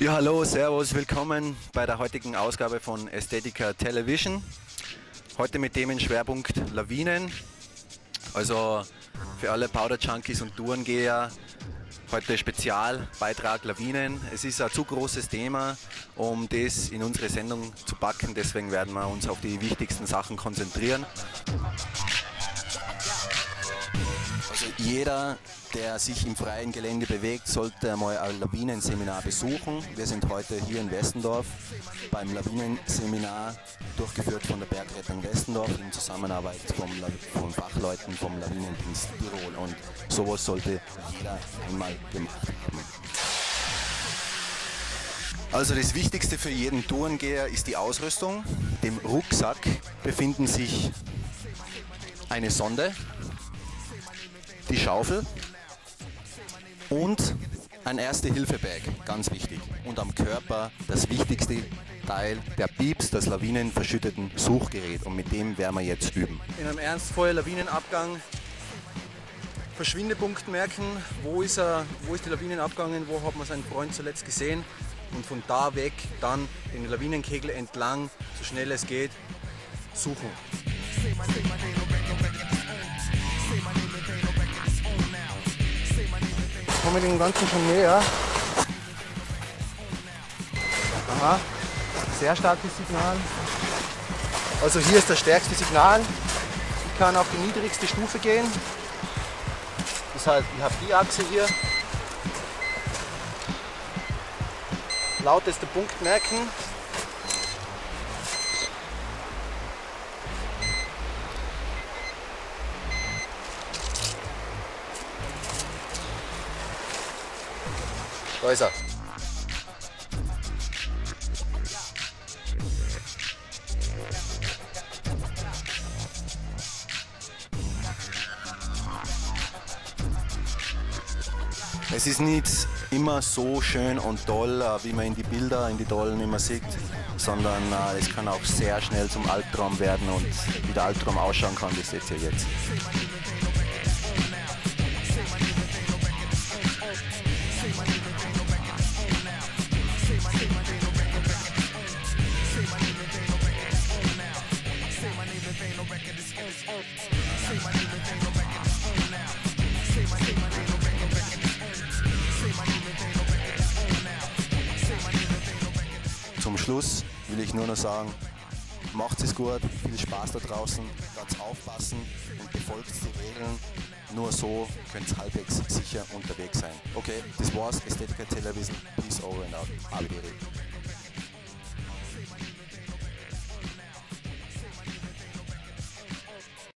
Ja, hallo, servus, willkommen bei der heutigen Ausgabe von Aesthetica Television. Heute mit Themenschwerpunkt Lawinen. Also für alle Powder Junkies und Tourengeher heute Spezialbeitrag Lawinen. Es ist ein zu großes Thema, um das in unsere Sendung zu packen. Deswegen werden wir uns auf die wichtigsten Sachen konzentrieren. Also jeder, der sich im freien Gelände bewegt, sollte mal ein Lawinenseminar besuchen. Wir sind heute hier in Westendorf beim Lawinenseminar, durchgeführt von der Bergrettung Westendorf in Zusammenarbeit vom, von Fachleuten vom Lawinendienst Tirol. Und sowas sollte jeder einmal gemacht haben. Also das Wichtigste für jeden Tourengeher ist die Ausrüstung. Dem Rucksack befinden sich eine Sonde, die Schaufel und ein Erste-Hilfe-Bag, ganz wichtig. Und am Körper das wichtigste Teil, der Pieps, das lawinenverschütteten Suchgerät. Und mit dem werden wir jetzt üben. In einem ernstvollen Lawinenabgang Verschwindepunkt merken, wo ist, er, wo ist die Lawine abgegangen, wo hat man seinen Freund zuletzt gesehen und von da weg dann den Lawinenkegel entlang, so schnell es geht, suchen. Wir dem Ganzen schon näher. Aha, sehr starkes Signal. Also hier ist das stärkste Signal. Ich kann auf die niedrigste Stufe gehen. Das heißt, ich habe die Achse hier. Lautester Punkt merken. Da ist er. Es ist nicht immer so schön und toll, äh, wie man in die Bilder, in die Tollen immer sieht, sondern äh, es kann auch sehr schnell zum Albtraum werden und wie der Albtraum ausschauen kann, das seht ihr jetzt. Zum Schluss will ich nur noch sagen, macht es gut, viel Spaß da draußen, ganz aufpassen und befolgt die Regeln. Nur so könnt ihr halbwegs sicher unterwegs sein. Okay, das war's. Ästhetiker Television. Peace over and out. Algeri.